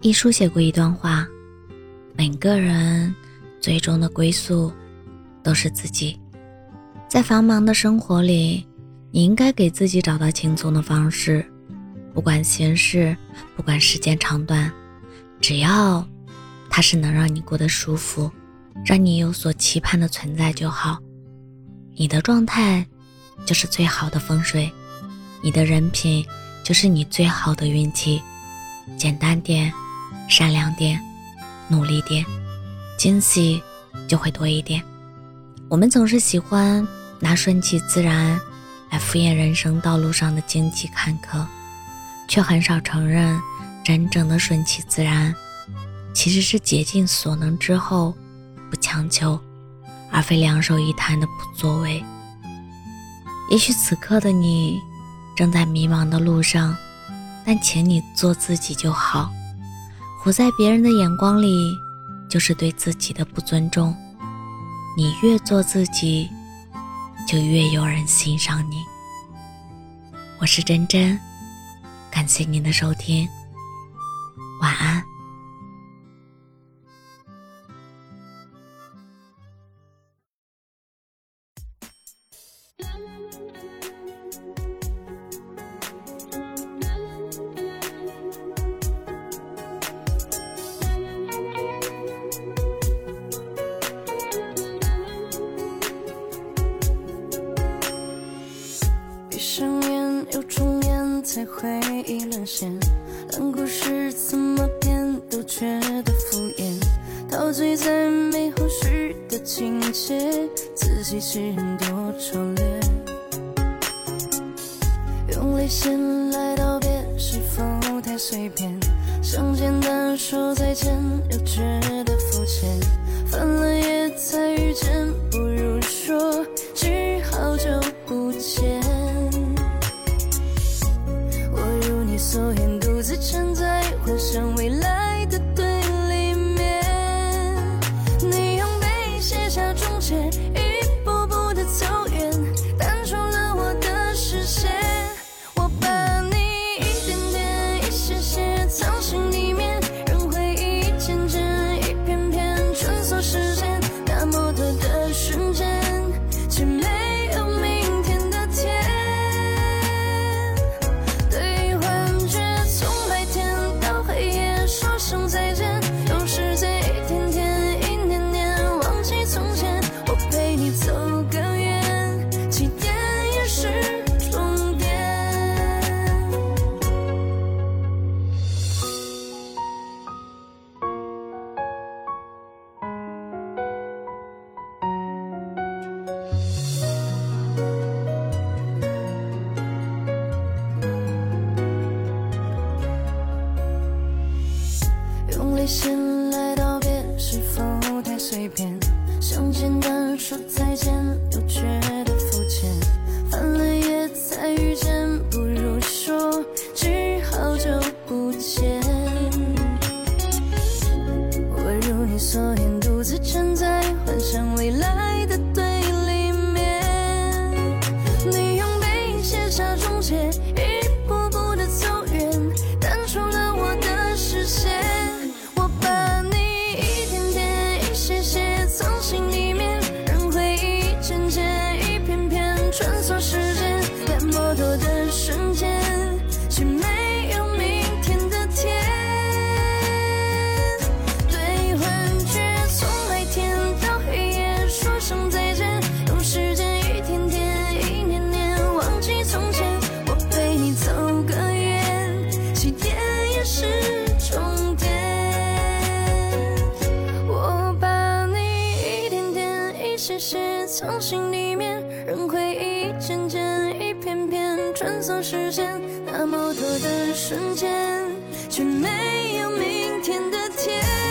一书写过一段话：每个人最终的归宿都是自己。在繁忙的生活里，你应该给自己找到轻松的方式，不管闲事，不管时间长短，只要它是能让你过得舒服，让你有所期盼的存在就好。你的状态就是最好的风水，你的人品就是你最好的运气。简单点。善良点，努力点，惊喜就会多一点。我们总是喜欢拿顺其自然来敷衍人生道路上的荆棘坎坷，却很少承认真正的顺其自然，其实是竭尽所能之后不强求，而非两手一摊的不作为。也许此刻的你正在迷茫的路上，但请你做自己就好。活在别人的眼光里，就是对自己的不尊重。你越做自己，就越有人欣赏你。我是真真，感谢您的收听，晚安。才回忆沦陷，烂故事怎么编都觉得敷衍，陶醉在美好时的情节，自欺欺人多拙劣。用泪腺来道别，是否太随便？想简单说再见，又觉得肤浅。自沉醉幻想未来起点也是终点。用离线来道别，是否太随便？想简单说再见。所言，独自站在幻想未来。从心里面，任回忆渐渐一片片穿梭时间，那么多的瞬间，却没有明天的天。